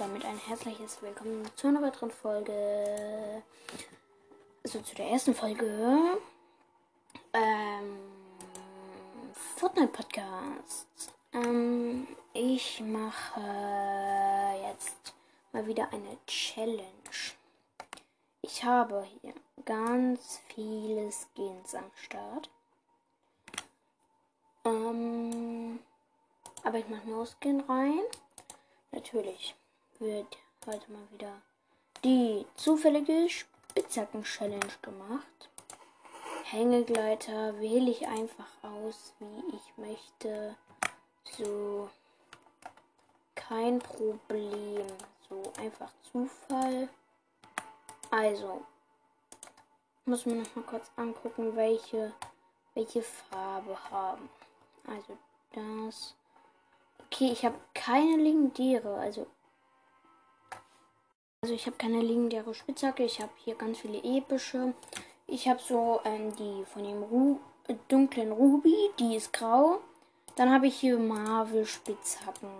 damit ein herzliches Willkommen zu einer weiteren Folge. Also zu der ersten Folge. Ähm, Fortnite Podcast. Ähm, ich mache jetzt mal wieder eine Challenge. Ich habe hier ganz viele Skins am Start. Ähm, aber ich mache nur Skin rein. Natürlich wird heute mal wieder die zufällige Spitzhacken-Challenge gemacht. Hängegleiter wähle ich einfach aus, wie ich möchte. So, kein Problem. So, einfach Zufall. Also, muss man noch mal kurz angucken, welche, welche Farbe haben. Also, das Okay, ich habe keine legendäre, also also ich habe keine legendäre Spitzhacke, ich habe hier ganz viele epische. Ich habe so ähm, die von dem Ru äh, dunklen Ruby, die ist grau. Dann habe ich hier Marvel Spitzhacken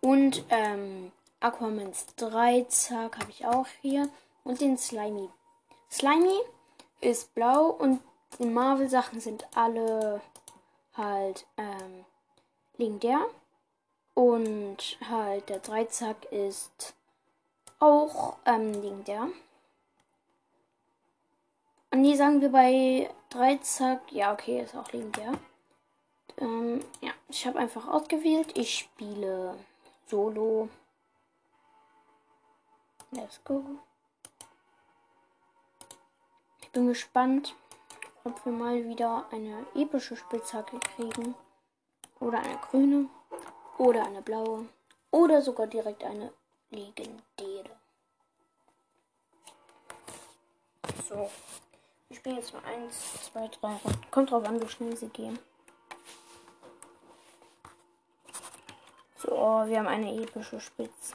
und ähm, Aquamans Dreizack habe ich auch hier und den Slimy. Slimy ist blau und die Marvel Sachen sind alle halt ähm, legendär. Und halt der Dreizack ist auch ähm, legendär. Und die sagen wir bei Dreizack, ja, okay, ist auch legendär. Ähm, ja, ich habe einfach ausgewählt. Ich spiele Solo. Let's go. Ich bin gespannt, ob wir mal wieder eine epische Spitzhacke kriegen. Oder eine grüne. Oder eine blaue. Oder sogar direkt eine legendäre. So. Ich spiele jetzt mal 1, 2, 3 Runden. Kommt drauf an, wie schnell sie gehen. So, wir haben eine epische Spitze.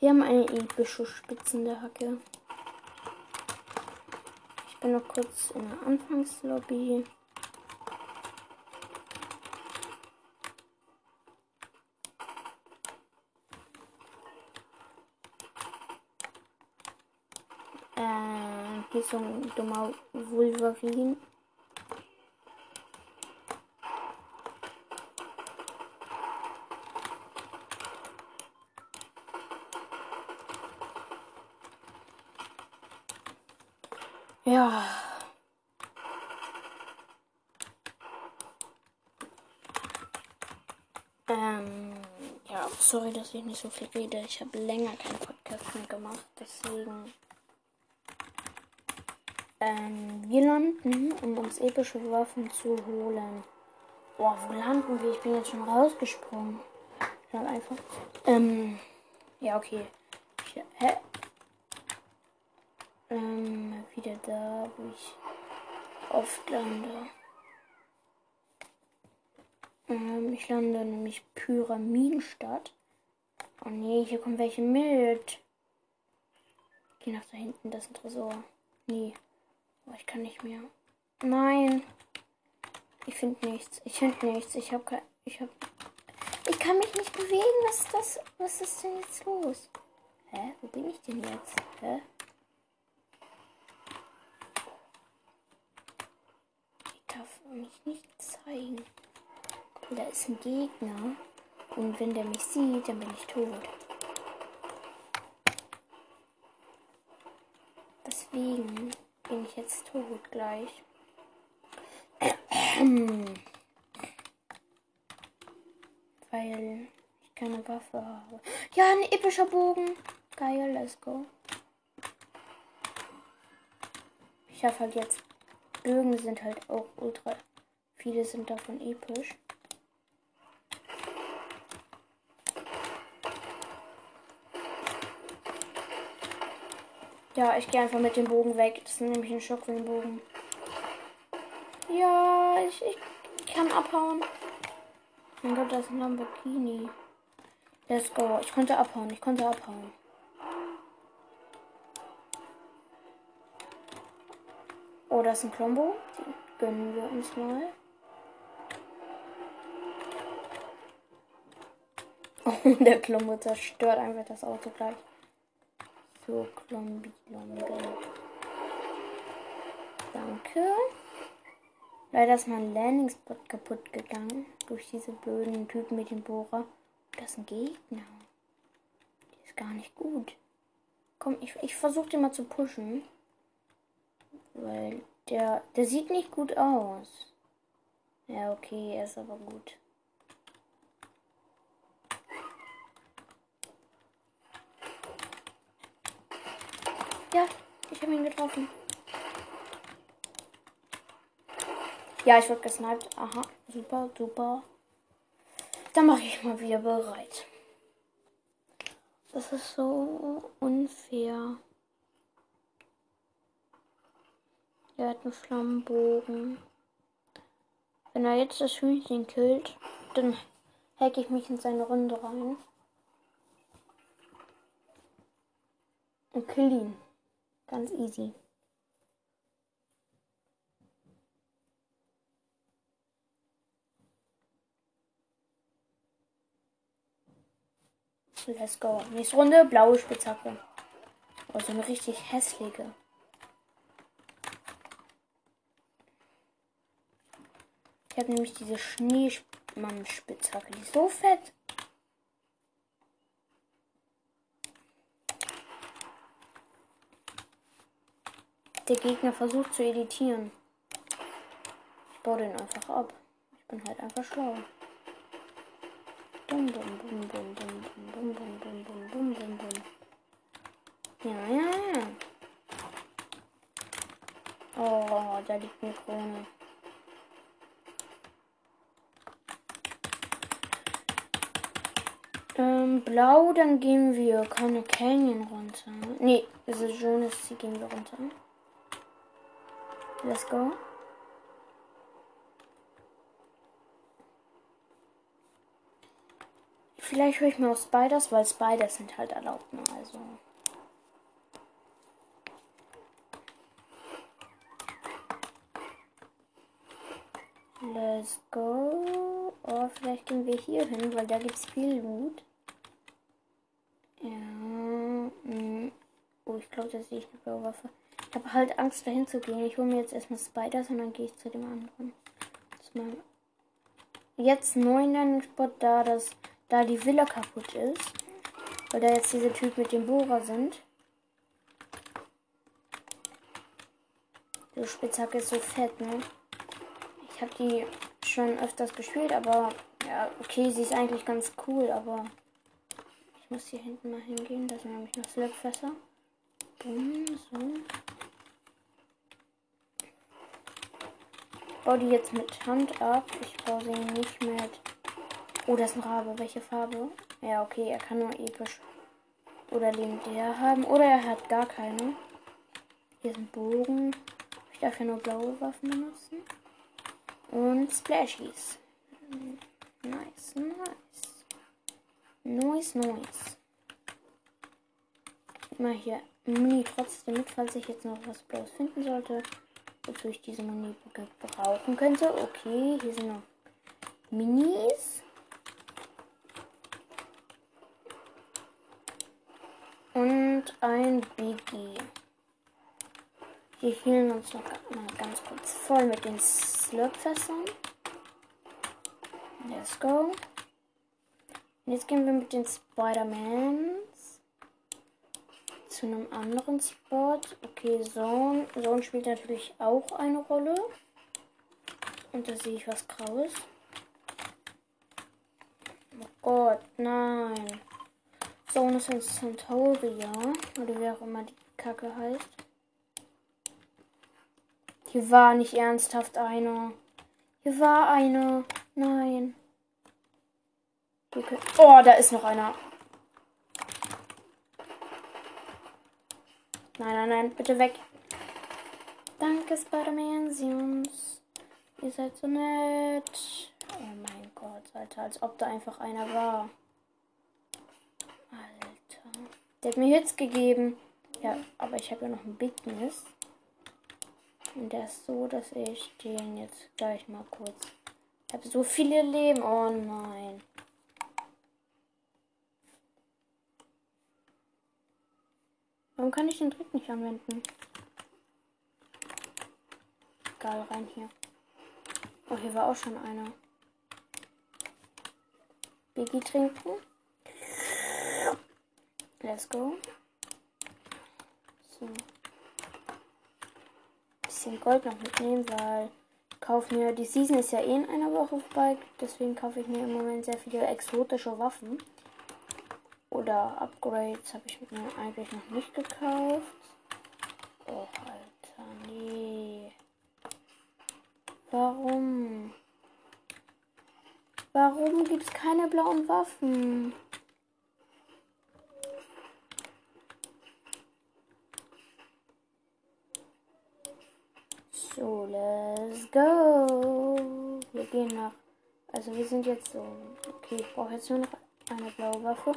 Wir haben eine epische Spitze in der Hacke. Ich bin noch kurz in der Anfangslobby. Hier so ein dummer Wolverine. Ja. Ähm, ja, sorry, dass ich nicht so viel rede. Ich habe länger keinen Podcast mehr gemacht, deswegen. Ähm, wir landen, um uns epische Waffen zu holen. Boah, wo landen wir? Ich bin jetzt schon rausgesprungen. Dann einfach. Ähm, ja, okay. Ich, hä? Ähm, wieder da, wo ich oft lande. Ähm, ich lande nämlich Pyramidenstadt. Oh nee, hier kommen welche mit. Geh nach da hinten, das ist ein Tresor. Nee. Ich kann nicht mehr. Nein. Ich finde nichts. Ich finde nichts. Ich habe kein. Ich habe. Ich kann mich nicht bewegen. Was ist das? Was ist denn jetzt los? Hä? Wo bin ich denn jetzt? Hä? Ich darf mich nicht zeigen. Da ist ein Gegner. Und wenn der mich sieht, dann bin ich tot. Deswegen bin ich jetzt tot gleich. Weil ich keine Waffe habe. Ja, ein epischer Bogen. Geil, let's go. Ich habe halt jetzt. Bögen sind halt auch ultra. Viele sind davon episch. Ja, ich gehe einfach mit dem Bogen weg. Das ist nämlich ein Schockwellenbogen. Ja, ich, ich, ich kann abhauen. Mein Gott, das ist ein Lamborghini. Let's go. Ich konnte abhauen. Ich konnte abhauen. Oh, das ist ein Klombo. Den gönnen wir uns mal. Oh, der Klombe zerstört einfach das Auto gleich. So, Klombi, Klombi. Danke. Leider ist mein Landingspot kaputt gegangen. Durch diese blöden Typen mit dem Bohrer. Das ist ein Gegner. Die ist gar nicht gut. Komm, ich, ich versuche den mal zu pushen. Weil der, der sieht nicht gut aus. Ja, okay, er ist aber gut. Ja, ich habe ihn getroffen. Ja, ich wurde gesniped. Aha, super, super. Dann mache ich mal wieder bereit. Das ist so unfair. Er hat einen Flammenbogen. Wenn er jetzt das Hühnchen killt, dann hack ich mich in seine Runde rein. Und kill ihn. Ganz easy. Let's go. Nächste Runde, blaue Spitzhacke. Oh, so eine richtig hässliche. Ich habe nämlich diese Schneemann-Spitzhacke. Die ist so fett. Der Gegner versucht zu editieren. Ich baue den einfach ab. Ich bin halt einfach schlau. Bum, bum, bum, bum, bum, bum, bum, bum, bum, bum, bum, bum. Ja, ja, ja. Oh, da liegt eine Krone. Ähm, blau, dann gehen wir keine Canyon runter. Nee, also Jonas, sie gehen wir runter. Let's go. Vielleicht höre ich mir auch Spiders, weil Spiders sind halt erlaubt, ne? Also. Let's go. Oh, vielleicht gehen wir hier hin, weil da gibt es viel Loot. Ja. Mh. Oh, ich glaube, da sehe ich eine blaue Waffe. Ich habe halt Angst, dahin zu gehen. Ich hole mir jetzt erstmal Spiders und dann gehe ich zu dem anderen. Jetzt neuen Landing-Spot da, dass da die Villa kaputt ist. Weil da jetzt diese Typ mit dem Bohrer sind. Die Spitzhacke ist so fett, ne? Ich habe die schon öfters gespielt, aber ja, okay, sie ist eigentlich ganz cool, aber ich muss hier hinten mal hingehen. Da sind nämlich noch Slipfässer. So. Baue die jetzt mit Hand ab. Ich baue sie nicht mit. Oh, das ist ein Rabe. Welche Farbe? Ja, okay, er kann nur episch oder legendär haben. Oder er hat gar keine. Hier ist ein Bogen. Ich darf ja nur blaue Waffen benutzen. Und Splashies. Nice, nice. Nice, nice. Immer hier Mini trotzdem mit, falls ich jetzt noch was Blaues finden sollte. Wozu ich diese Mini brauchen könnte. Okay, hier sind noch Minis. Und ein Biggie. Wir hielen uns noch mal ganz kurz voll mit den Slurpfässern. Let's go. Und jetzt gehen wir mit den Spider-Mans zu einem anderen Spot. Okay, Zone. Zone spielt natürlich auch eine Rolle. Und da sehe ich was Graues. Oh Gott, nein. Zone ist ein Centauria. Oder wie auch immer die Kacke heißt. Hier war nicht ernsthaft einer. Hier war einer. Nein. Okay. Oh, da ist noch einer. Nein, nein, nein, bitte weg. Danke, Spider-Man-Sions. Ihr seid so nett. Oh mein Gott, Alter, als ob da einfach einer war. Alter. Der hat mir Hits gegeben. Ja, aber ich habe ja noch einen Big Miss. Und der ist so, dass ich den jetzt gleich mal kurz. Ich habe so viele Leben. Oh nein. Warum kann ich den Trick nicht anwenden? Egal, rein hier. Oh, hier war auch schon einer. Biggie trinken. Let's go. So. Bisschen Gold noch mitnehmen, weil ich kaufe mir, die Season ist ja eh in einer Woche vorbei, deswegen kaufe ich mir im Moment sehr viele exotische Waffen. Oder Upgrades habe ich mir eigentlich noch nicht gekauft. Oh, Alter, nee. Warum? Warum gibt es keine blauen Waffen? So, let's go. Wir gehen nach. Also wir sind jetzt so. Okay, ich brauche jetzt nur noch eine blaue Waffe.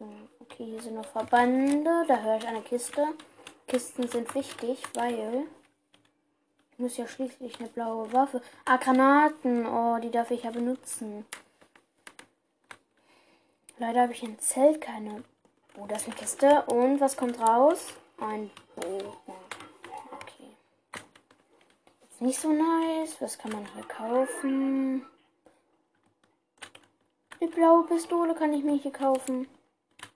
Okay, hier sind noch Verbände. Da höre ich eine Kiste. Kisten sind wichtig, weil ich muss ja schließlich eine blaue Waffe. Ah, Granaten. Oh, die darf ich ja benutzen. Leider habe ich im Zelt keine. Oh, da ist eine Kiste. Und was kommt raus? Ein Bogen. Okay. Ist nicht so nice. Was kann man hier kaufen? Die blaue Pistole kann ich mir hier kaufen.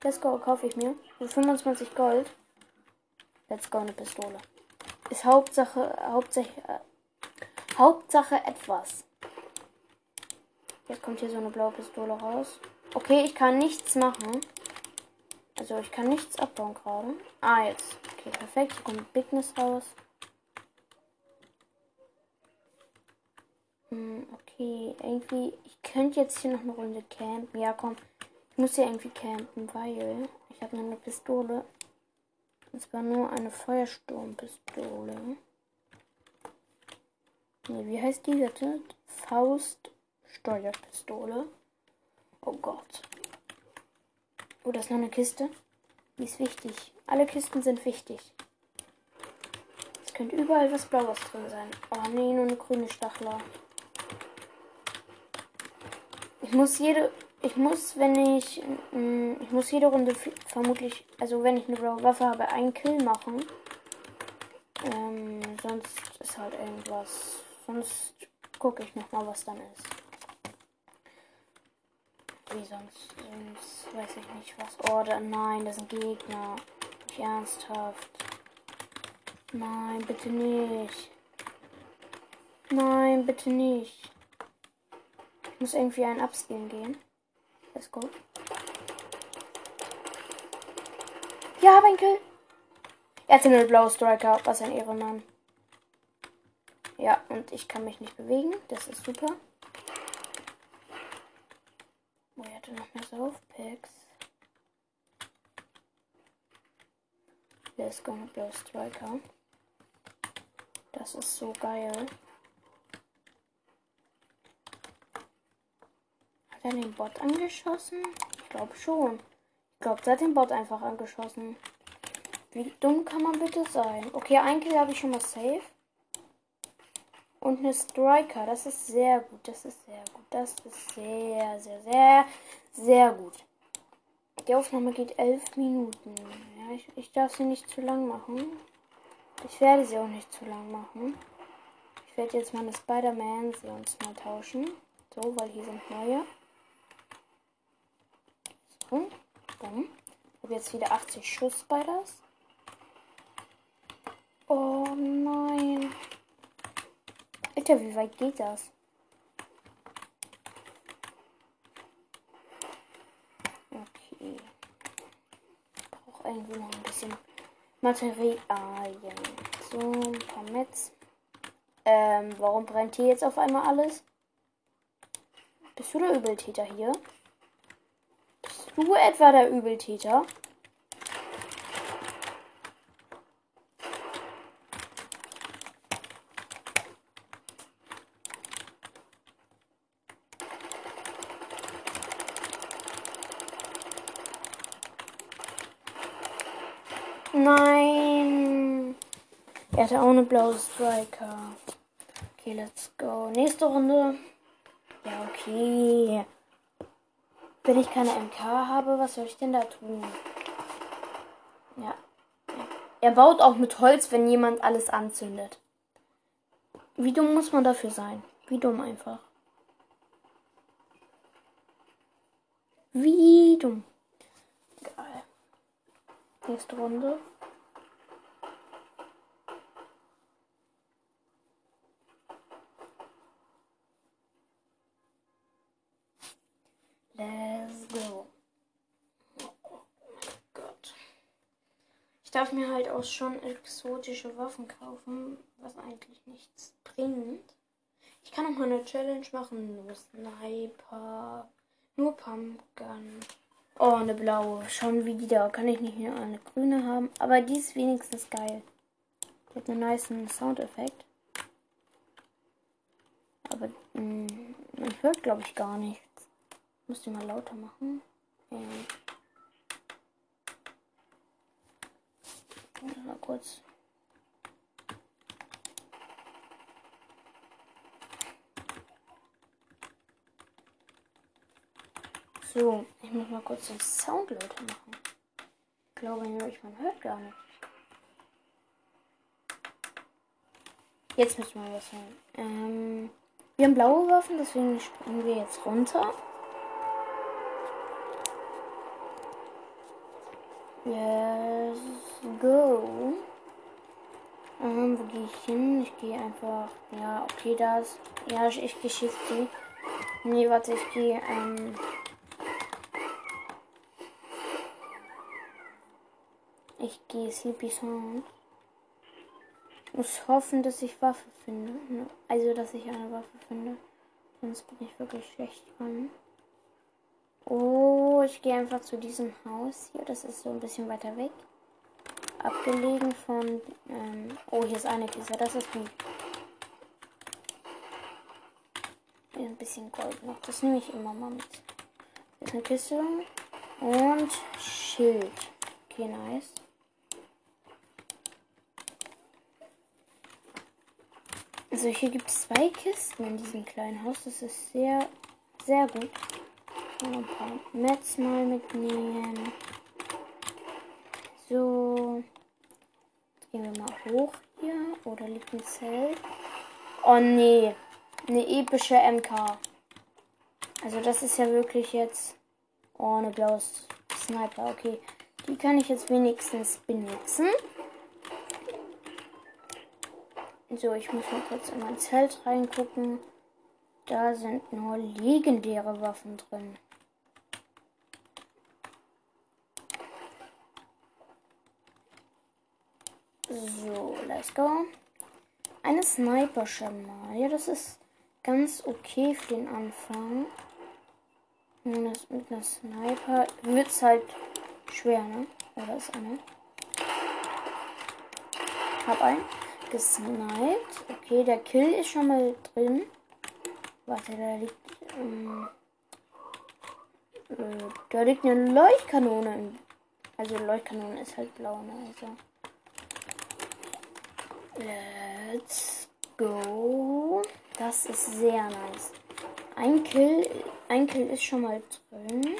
Let's go, kaufe ich mir. Für 25 Gold. Let's go, eine Pistole. Ist Hauptsache, Hauptsache, äh, Hauptsache etwas. Jetzt kommt hier so eine blaue Pistole raus. Okay, ich kann nichts machen. Also ich kann nichts abbauen gerade. Ah, jetzt. Okay, perfekt. Hier kommt Bigness raus. Hm, okay, irgendwie. Ich könnte jetzt hier noch eine Runde campen. Ja, komm. Ich muss ja irgendwie campen, weil ich habe eine Pistole. Und zwar nur eine Feuersturmpistole. Nee, wie heißt die bitte? Fauststeuerpistole. Oh Gott. Oh, da ist noch eine Kiste. Die ist wichtig. Alle Kisten sind wichtig. Es könnte überall was Blaues drin sein. Oh nee, nur eine grüne Stachler. Ich muss jede ich muss, wenn ich, mm, ich muss jede Runde vermutlich, also wenn ich eine blaue Waffe habe, einen Kill machen. Ähm, sonst ist halt irgendwas. Sonst gucke ich noch mal, was dann ist. Wie sonst? Sonst weiß ich nicht was. Oh, da, nein, das sind Gegner. Nicht ernsthaft. Nein, bitte nicht. Nein, bitte nicht. Ich muss irgendwie ein Upskin gehen. Let's go. Ja, mein Kill. Er hatte eine blaue Striker. Was ein Ehrenmann. Ja, und ich kann mich nicht bewegen. Das ist super. Oh, er hatte noch mehr Saufpacks. Let's go mit Blaue Striker. Das ist so geil. Er den Bot angeschossen? Ich glaube schon. Ich glaube, der hat den Bot einfach angeschossen. Wie dumm kann man bitte sein? Okay, ein Kill habe ich schon mal safe. Und eine Striker. Das ist sehr gut. Das ist sehr gut. Das ist sehr, sehr, sehr, sehr gut. Die Aufnahme geht elf Minuten. Ja, ich, ich darf sie nicht zu lang machen. Ich werde sie auch nicht zu lang machen. Ich werde jetzt meine Spider-Man sie uns mal tauschen. So, weil hier sind neue. Bumm, bumm. Ich habe jetzt wieder 80 Schuss bei das. Oh nein. Alter, wie weit geht das? Okay. Ich brauche irgendwie noch ein bisschen Materialien. So, ein paar Metz. Ähm, warum brennt hier jetzt auf einmal alles? Bist du der Übeltäter hier? Du etwa der Übeltäter? Nein. Er hatte auch eine blaue Striker. Okay, let's go. Nächste Runde. Ja, okay. Wenn ich keine MK habe, was soll ich denn da tun? Ja. Er baut auch mit Holz, wenn jemand alles anzündet. Wie dumm muss man dafür sein? Wie dumm einfach. Wie dumm. Geil. Nächste Runde. Let's go. Oh Gott. Ich darf mir halt auch schon exotische Waffen kaufen, was eigentlich nichts bringt. Ich kann auch mal eine Challenge machen. Nur Sniper. Nur Pumpgun. Oh, eine blaue. Schon wieder. Kann ich nicht nur eine grüne haben. Aber die ist wenigstens geil. Die hat einen nice Soundeffekt. Aber mh, mm, man hört, glaube ich, gar nichts. Muss die mal lauter machen. Ähm. Mal kurz. So, ich muss mal kurz den Sound lauter machen. Ich glaube man hört gar nicht. Jetzt müssen wir was hören. Ähm, wir haben blaue Waffen, deswegen springen wir jetzt runter. Let's go. Ähm, wo gehe ich hin? Ich gehe einfach. Ja, okay, das. Ja, ich, ich gehe Schießti. Nee, warte, ich gehe. Ähm, ich gehe Sleepy Sound. Muss hoffen, dass ich Waffe finde. Also, dass ich eine Waffe finde. Sonst bin ich wirklich schlecht dran. Oh, ich gehe einfach zu diesem Haus hier. Das ist so ein bisschen weiter weg. Abgelegen von. Ähm, oh, hier ist eine Kiste. Das ist gut. Hier ein bisschen Gold noch. Das nehme ich immer mal mit. Hier ist eine Kiste. Und Schild. Okay, nice. Also hier gibt es zwei Kisten in diesem kleinen Haus. Das ist sehr, sehr gut ein paar Mets mal mitnehmen. So. Gehen wir mal hoch hier. Oder liegt ein Zelt? Oh nee. Eine epische MK. Also das ist ja wirklich jetzt. Oh, eine blaue Sniper. Okay. Die kann ich jetzt wenigstens benutzen. So, ich muss mal kurz in mein Zelt reingucken. Da sind nur legendäre Waffen drin. So, let's go. Eine Sniper schon mal. Ja, das ist ganz okay für den Anfang. Das mit einer Sniper wird es halt schwer, ne? Oder ist eine? Hab einen. Gesniped. Okay, der Kill ist schon mal drin. Warte, da liegt. Ähm, äh, da liegt eine Leuchtkanone. Also Leuchtkanone ist halt blau, ne? Also. Let's go. Das ist sehr nice. Ein Kill, ein Kill ist schon mal drin.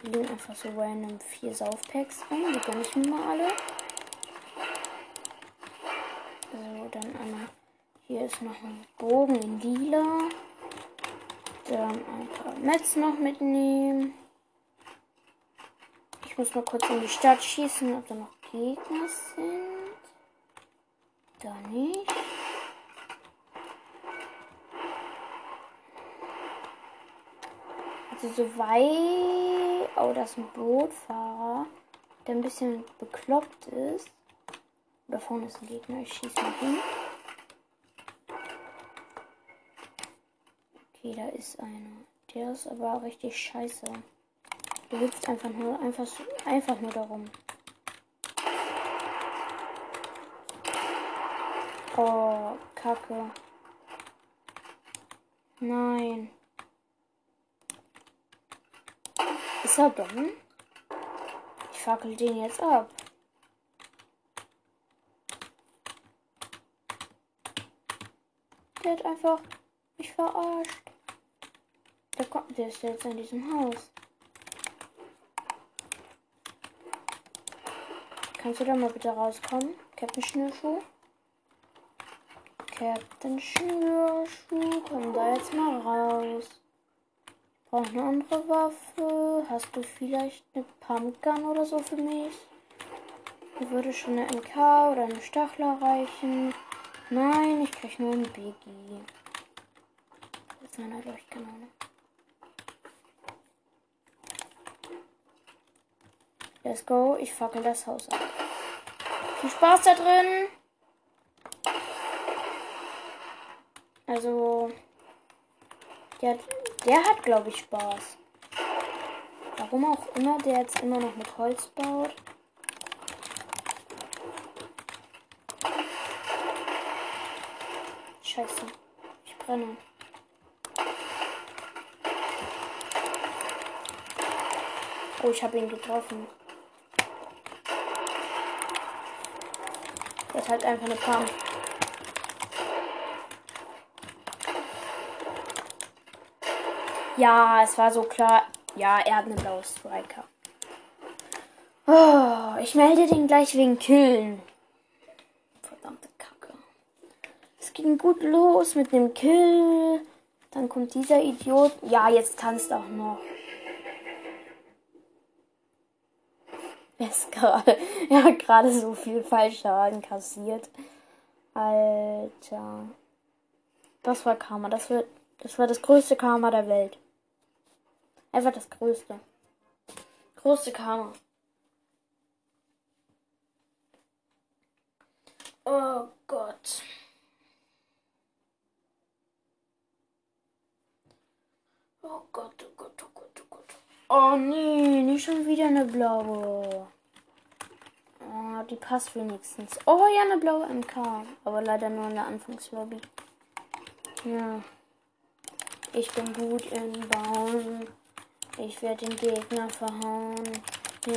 Wir legen einfach so random vier Saufpacks rein. Die gönne ich mir mal alle. So, dann einmal. Hier ist noch ein Bogen in lila. Dann ein paar Metz noch mitnehmen. Ich muss mal kurz in die Stadt schießen, ob da noch Gegner sind da nicht. Also so weit. Oh, das ist ein Bootfahrer, der ein bisschen bekloppt ist. Da vorne ist ein Gegner. Ich schieße mal hin. Okay, da ist einer. Der ist aber richtig scheiße. Du willst einfach nur einfach, einfach nur darum. Oh, Kacke. Nein. Ist er dumm? Ich fackel den jetzt ab. Der hat einfach mich verarscht. Der kommt, der ist jetzt in diesem Haus. kannst du da mal bitte rauskommen? Captain Schnürschuh? Captain Schnürschuh, komm da jetzt mal raus. Brauch eine andere Waffe. Hast du vielleicht eine Pumpgun oder so für mich? Mir würde schon eine MK oder eine Stachler reichen. Nein, ich krieg nur einen Biggie. Das ist eine Leuchtkanone. Let's go. Ich fackel das Haus ab. Viel Spaß da drin. Also, der, der hat, glaube ich, Spaß. Warum auch immer der jetzt immer noch mit Holz baut. Scheiße. Ich brenne. Oh, ich habe ihn getroffen. Das ist halt einfach eine Pump. Ja, es war so klar. Ja, er hat eine blaue Striker. Oh, ich melde den gleich wegen Killen. Verdammte Kacke. Es ging gut los mit dem Kill. Dann kommt dieser Idiot. Ja, jetzt tanzt auch noch. Er ist gerade. Er hat gerade so viel Fallschaden kassiert. Alter. Das war Karma. Das, wird, das war das größte Karma der Welt. Einfach das größte. Größte Karma. Oh Gott. Oh Gott, oh Gott, oh Gott, oh Gott. Oh nee, nicht schon wieder eine blaue. Oh, die passt wenigstens. Oh ja, eine blaue MK. Aber leider nur in der Anfangslobby. Ja. Ich bin gut in Bauen. Ich werde den Gegner verhauen. Ja,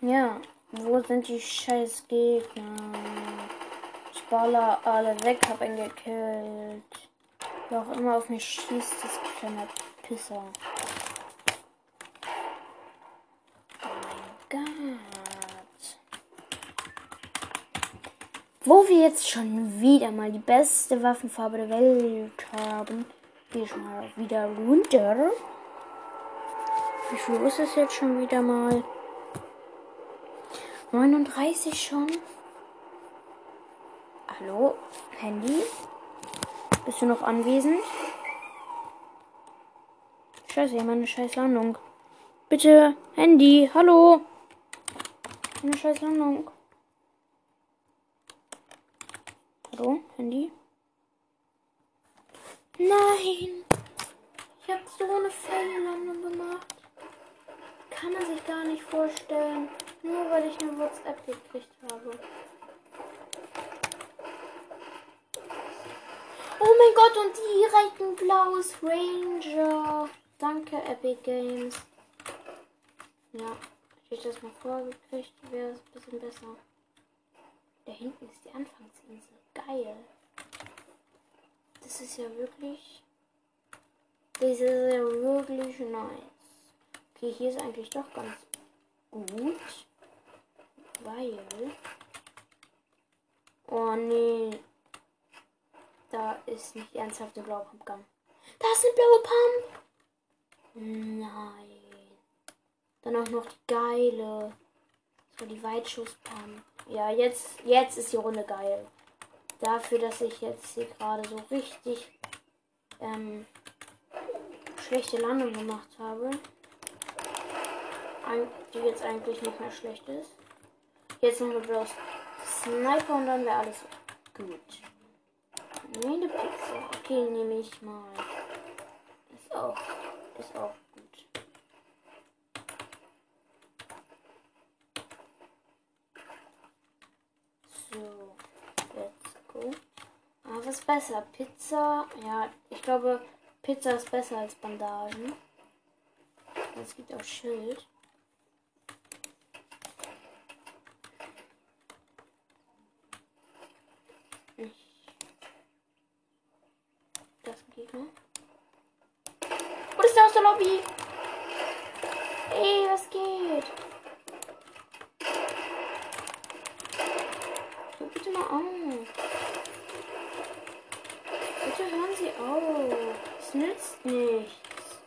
ja. Wo sind die scheiß Gegner? Ich baller alle weg, hab ihn gekillt. Wer auch immer auf mich schießt, das kleine Pisser. Wo wir jetzt schon wieder mal die beste Waffenfarbe der Welt haben, gehe ich mal wieder runter. Wie viel ist es jetzt schon wieder mal? 39 schon? Hallo, Handy? Bist du noch anwesend? Scheiße, hier eine scheiß Landung. Bitte, Handy, hallo. Eine scheiß Landung. Hallo, Handy? Nein! Ich habe so eine Fehllandung gemacht. Kann man sich gar nicht vorstellen. Nur weil ich eine WhatsApp gekriegt habe. Oh mein Gott, und direkt ein blaues Ranger. Danke, Epic Games. Ja, ich das mal vorgekriegt, wäre es ein bisschen besser. Da hinten ist die Anfangsinsel. Geil. Das ist ja wirklich. Das ist ja wirklich nice. Okay, hier ist eigentlich doch ganz gut. Weil. Oh nee. Da ist nicht ernsthaft eine blaue Pumpgun. Da ist eine blaue Pump. Nein. Dann auch noch die geile. So die Weitschusspump. Ja, jetzt, jetzt ist die Runde geil. Dafür, dass ich jetzt hier gerade so richtig ähm, schlechte Landung gemacht habe. Die jetzt eigentlich nicht mehr schlecht ist. Jetzt noch wir bloß Sniper und dann wäre alles gut. Eine Pizza. Okay, nehme ich mal. Ist auch. Ist auch was ist besser? Pizza? Ja, ich glaube, Pizza ist besser als Bandagen. Es gibt auch Schild. Das ist ein Gegner. Wo ist der aus der Lobby? Ey, was geht? Hör bitte mal auf. Bitte hören Sie auf. Es nützt nichts.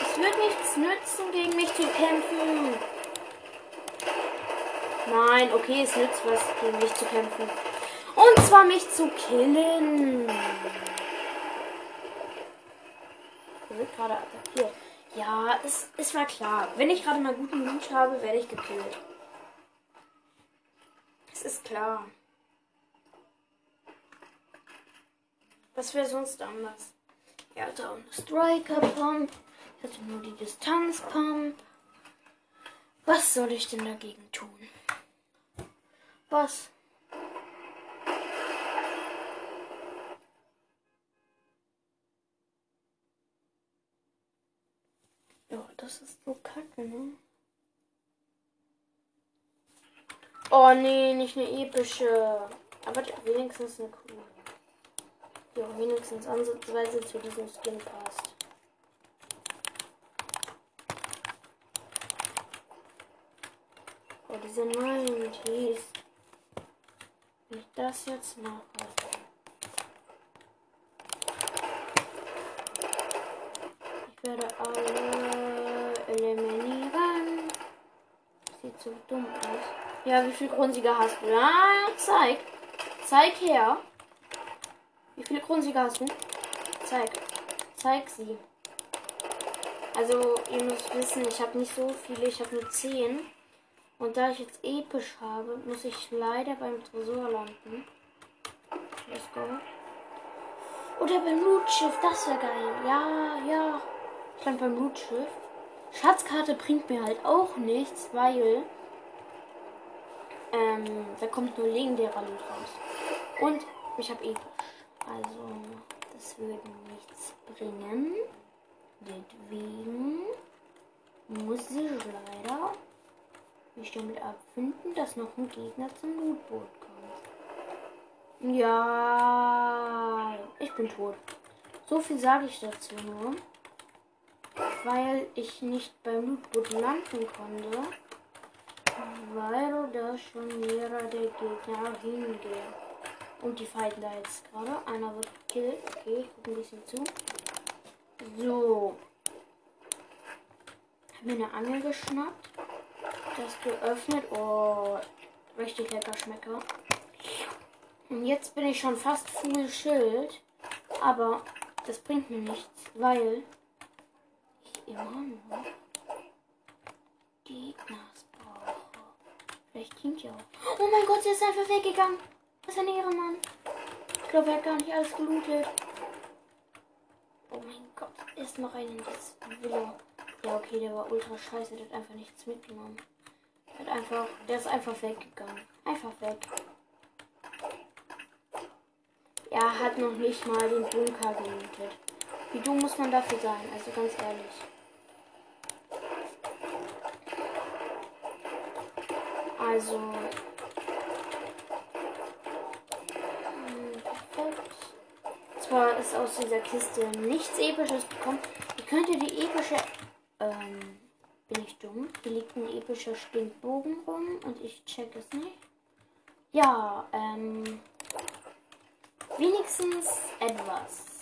Es wird nichts nützen, gegen mich zu kämpfen. Nein, okay, es nützt was, gegen mich zu kämpfen. Und zwar mich zu killen. Er gerade attackiert. Ja, es, es war klar. Wenn ich gerade mal guten Loot habe, werde ich gekillt. Es ist klar. Was wäre sonst anders? Er hatte auch eine Striker-Pump. Hatte nur die Distanz-Pump. Was soll ich denn dagegen tun? Was? Ja, das ist so kacke, ne? Oh nee, nicht eine epische. Aber wenigstens eine coole. Die auch wenigstens ansatzweise zu diesem Skin passt. Oh, diese neuen Tees. Wenn ich das jetzt mache. Ich werde alle eliminieren. Sieht so dumm aus. Ja, wie viel Grundsieger hast du? Ja, zeig. Zeig her. Wie viele Grundsieger hast du? Zeig. Zeig sie. Also, ihr müsst wissen, ich habe nicht so viele, ich habe nur 10. Und da ich jetzt episch habe, muss ich leider beim Tresor landen. Let's go. Oder beim Lootschiff, das wäre geil. Ja, ja. Ich lande beim Lootschiff. Schatzkarte bringt mir halt auch nichts, weil ähm, da kommt nur legendärer Loot raus. Und ich habe episch. Also, das würde nichts bringen. Deswegen muss ich leider mich damit abfinden, dass noch ein Gegner zum Lootboot kommt. Ja, ich bin tot. So viel sage ich dazu nur. Weil ich nicht beim Lootboot landen konnte. Weil da schon mehrere der Gegner hingehen. Und die fighten da jetzt gerade. Einer wird gekillt. Okay, ich gucke ein bisschen zu. So. Hab mir eine Angel geschnappt. Das geöffnet. Oh, richtig lecker Schmecker. Und jetzt bin ich schon fast full Schild. Aber das bringt mir nichts, weil ich immer noch Gegners brauche. Vielleicht klingt ja auch. Oh mein Gott, sie ist einfach weggegangen. Was ein Ehrenmann. Ich glaube, er hat gar nicht alles gelootet. Oh mein Gott, ist noch ein in das Villa. Ja, okay, der war ultra scheiße. Der hat einfach nichts mitgenommen. Hat einfach, der ist einfach weggegangen. Einfach weg. Er hat noch nicht mal den Bunker gelootet. Wie dumm muss man dafür sein? Also ganz ehrlich. Also. Perfekt. Zwar ist aus dieser Kiste nichts Episches gekommen. Ich könnte die epische. Ähm, bin ich dumm? Hier liegt ein epischer Stinkbogen rum und ich check es nicht. Ja, ähm. Wenigstens etwas.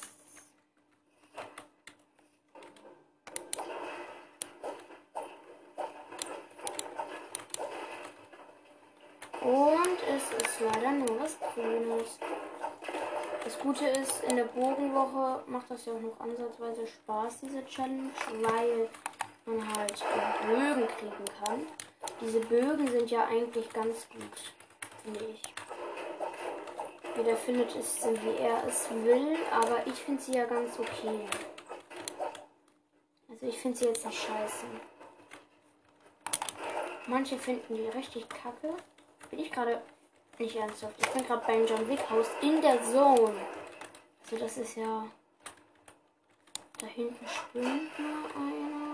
Und es ist leider nur was Grünes. Das Gute ist, in der Bogenwoche macht das ja auch noch ansatzweise Spaß, diese Challenge, weil man halt Bögen kriegen kann. Diese Bögen sind ja eigentlich ganz gut, finde ich. Jeder findet es, wie er es will, aber ich finde sie ja ganz okay. Also ich finde sie jetzt nicht scheiße. Manche finden die richtig kacke. Bin ich gerade nicht ernsthaft. Ich bin gerade beim John Wick Haus in der Zone. Also das ist ja. Da hinten schwimmt mal einer.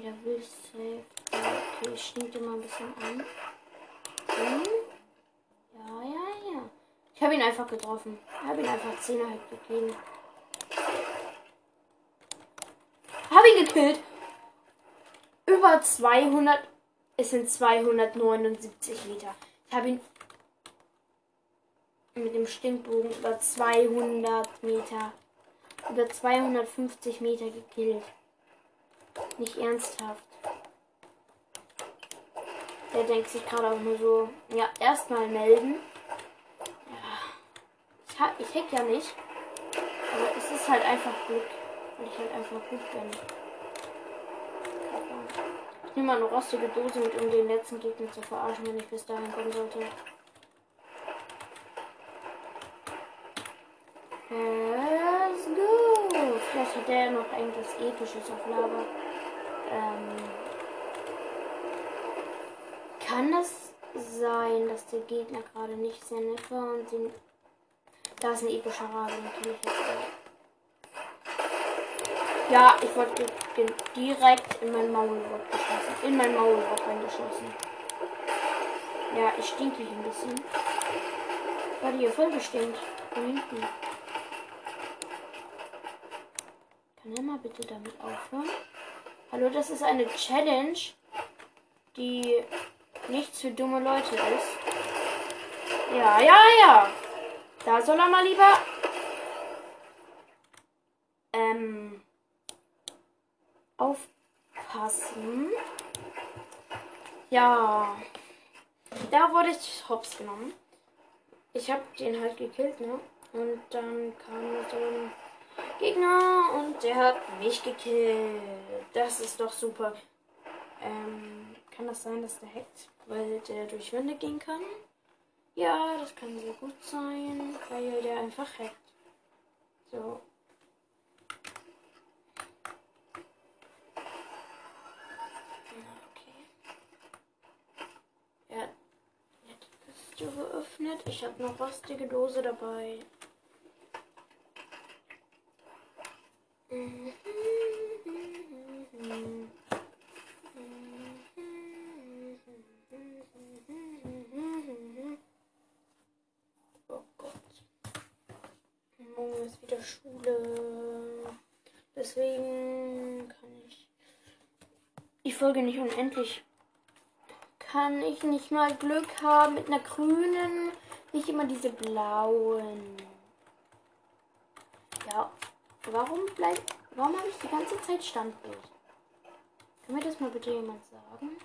Okay, der will safe. Okay, ich stinkt immer ein bisschen an. Hm? Ja, ja, ja. Ich habe ihn einfach getroffen. Ich habe ihn einfach 10 halt gegeben. Habe ihn gekillt. Über 200. Es sind 279 Meter. Ich habe ihn mit dem Stinkbogen über 200 Meter. Über 250 Meter gekillt. Nicht ernsthaft. Der denkt sich gerade auch nur so, ja, erstmal melden. Ja, ich, ich hack ja nicht. Aber es ist halt einfach Glück. Weil ich halt einfach gut bin. Ich nehme mal eine rostige Dose mit, um den letzten Gegner zu verarschen, wenn ich bis dahin kommen sollte. Let's go! Vielleicht hat der noch irgendwas Episches auf Lava. Ähm kann es sein, dass der Gegner gerade nicht sehr nett war und den. Da ist ein epischer natürlich jetzt Ja, ich wollte den direkt in mein Maulwort geschossen. In mein Maulwort reingeschossen. Ja, ich stinke hier ein bisschen. War die hier voll bestimmt. Von hinten. Er mal bitte damit aufhören? Hallo, das ist eine Challenge, die nichts für dumme Leute ist. Ja, ja, ja. Da soll er mal lieber. Ähm. Aufpassen. Ja. Da wurde ich hops genommen. Ich habe den halt gekillt, ne? Und dann kam so ein Gegner und der hat mich gekillt. Das ist doch super. Ähm, kann das sein, dass der hackt? weil der durch Wände gehen kann. Ja, das kann sehr gut sein, weil der einfach hackt. So. Okay. Er hat die Kiste geöffnet. Ich habe noch rostige Dose dabei. Mhm. Schule. Deswegen kann ich die Folge nicht unendlich. Kann ich nicht mal Glück haben mit einer grünen, nicht immer diese blauen. Warum bleibt, warum habe ich die ganze Zeit Standbild? Kann mir das mal bitte jemand sagen?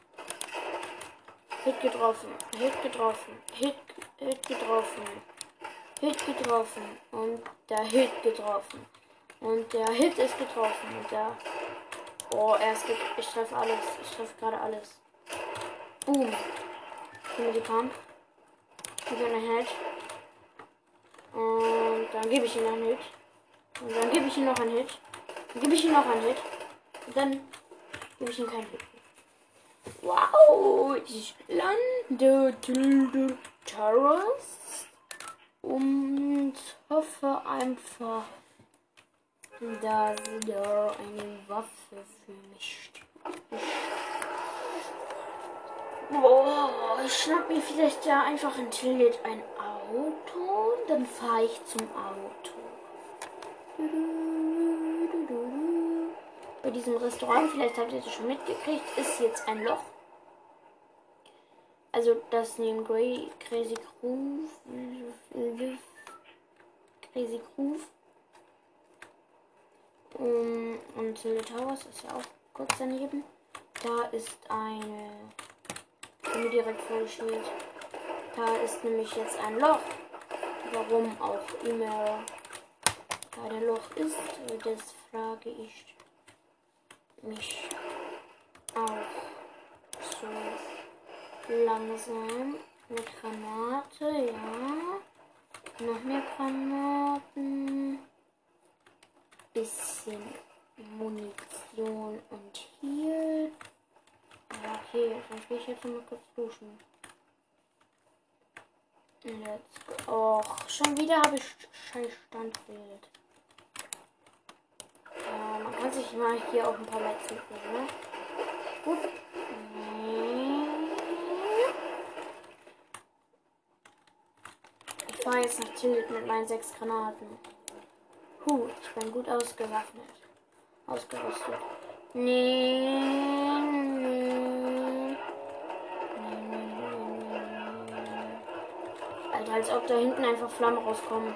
Hit getroffen, Hit getroffen, Hit, Hit getroffen. Hit getroffen. Und der Hit getroffen. Und der Hit ist getroffen. Und der. Oh, er ist Ich treffe alles. Ich treffe gerade alles. Boom. Gib mir die Pump. Gib mir einen Hit. Und dann gebe ich ihm einen Hit. Und dann gebe ich ihm noch einen Hit. Dann gebe ich ihm noch einen Hit. Und dann gebe ich ihm keinen Hit. Wow, ich lande Terrors und hoffe einfach, dass da eine Waffe für mich steht. Boah, ich schnapp mir vielleicht ja einfach in Tillit ein Auto, dann fahre ich zum Auto. Bei diesem Restaurant, vielleicht habt ihr das schon mitgekriegt, ist jetzt ein Loch also das neben Grey, Crazy Groove, Crazy Groove um, und Silver Towers ist ja auch kurz daneben. Da ist eine, mir direkt vorgestellt. Da ist nämlich jetzt ein Loch. Warum auch immer da der Loch ist, das frage ich mich auch so langsam. Eine Granate, ja. Noch mehr Granaten. Bisschen Munition und. Ja, okay, dann gehe ich jetzt mal kurz duschen. Let's go. Och, schon wieder habe ich scheiß Standbild. Kann sich mal hier auch ein paar Lights mitnehmen, ne? Gut. fahre jetzt nach Tilt mit meinen sechs Granaten. Puh, ich bin gut ausgewaffnet. Ausgerüstet. Nee, nee. Alter, als ob da hinten einfach Flammen rauskommen.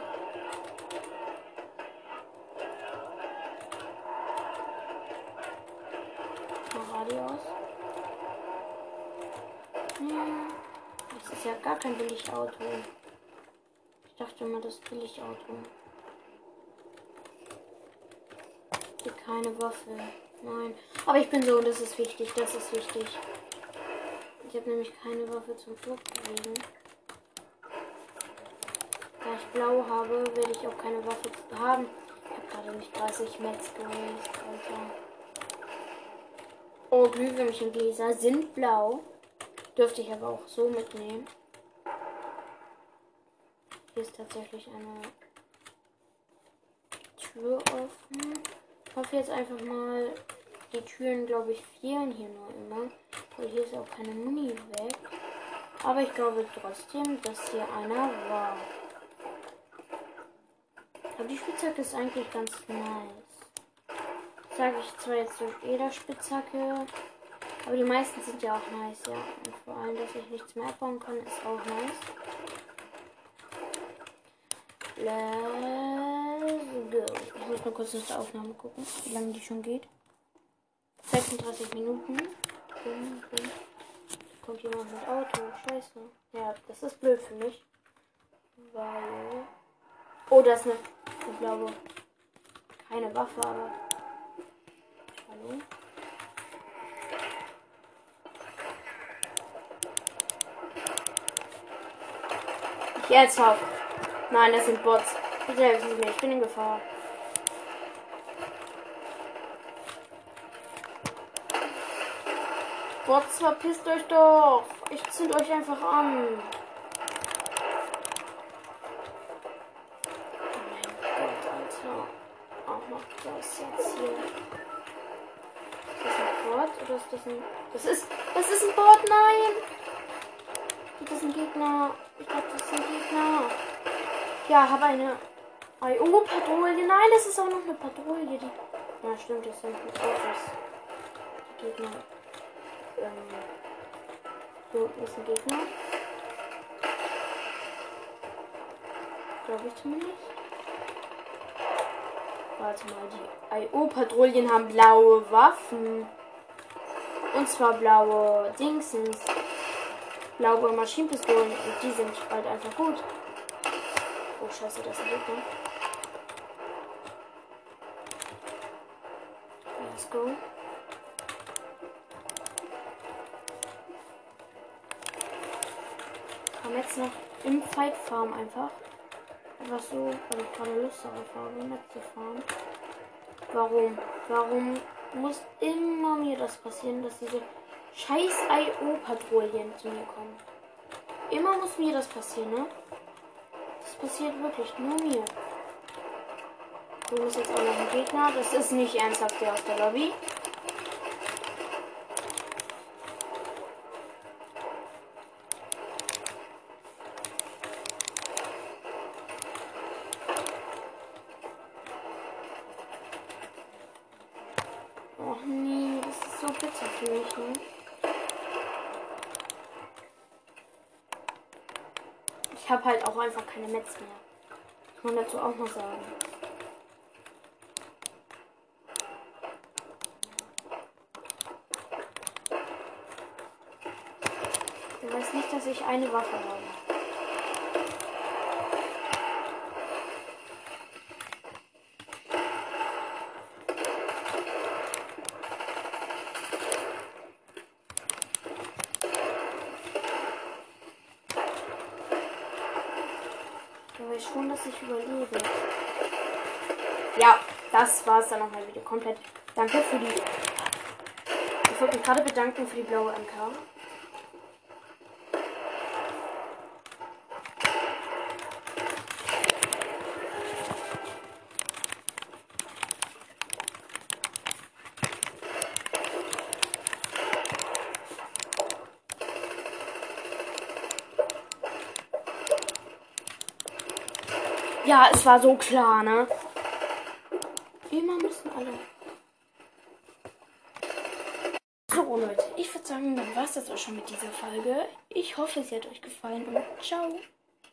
Das Billigauto. Hier keine Waffe. Nein. Aber ich bin so, das ist wichtig, das ist wichtig. Ich habe nämlich keine Waffe zum Flugbewegen. Da ich blau habe, werde ich auch keine Waffe haben. Ich habe gerade nicht 30 Metz Alter. Oh, Glühwürmchengläser sind blau. Dürfte ich aber auch so mitnehmen. Hier ist tatsächlich eine Tür offen. Ich hoffe jetzt einfach mal, die Türen, glaube ich, fehlen hier nur immer. Weil hier ist auch keine Muni weg. Aber ich glaube trotzdem, dass hier einer war. Aber die Spitzhacke ist eigentlich ganz nice. Sage ich zwar jetzt durch jeder Spitzhacke. Aber die meisten sind ja auch nice, ja. Und vor allem, dass ich nichts mehr abbauen kann, ist auch nice. Let's go. Ich muss mal kurz nach der Aufnahme gucken, wie lange die schon geht. 36 Minuten. Kommt jemand mit Auto. Scheiße. Ja, das ist blöd für mich. Weil. Oh, das ist eine. Ich glaube. Keine Waffe, aber. Hallo? Jetzt auf. Nein, das sind Bots. Bitte helfen Sie mir, ich bin in Gefahr. Bots, verpisst euch doch. Ich zünd euch einfach an. Ja, habe eine IO-Patrouille. Nein, das ist auch noch eine Patrouille. Die ja, stimmt, das sind Autos. Die Gegner. Ähm, hier unten ist ein Gegner. Glaube ich zumindest. Warte mal, die IO-Patrouillen haben blaue Waffen. Und zwar blaue Dingsens blaue Maschinenpistolen und die sind halt einfach gut. Oh scheiße, das ist ein Gegner. Let's go. Kam jetzt noch im Fight Farm einfach. Einfach so, weil ich gerade Lust darauf habe, mitzufahren. Warum? Warum muss immer mir das passieren, dass diese scheiß IO-Patrouillen zu mir kommen. Immer muss mir das passieren, ne? Passiert wirklich nur mir. Du bist jetzt auch noch ein Gegner. Das ist nicht ernsthaft der aus der Lobby. Och nee, das ist so bitter für mich, ne? Ich habe halt auch einfach keine Metz mehr. Kann man dazu auch noch sagen. Ich weiß nicht, dass ich eine Waffe habe. das war es dann nochmal wieder komplett. Danke für die. Ich wollte mich gerade bedanken für die blaue MK. Ja, es war so klar, ne? Immer müssen alle. So, Leute, ich würde sagen, dann war es das auch schon mit dieser Folge. Ich hoffe, sie hat euch gefallen und ciao.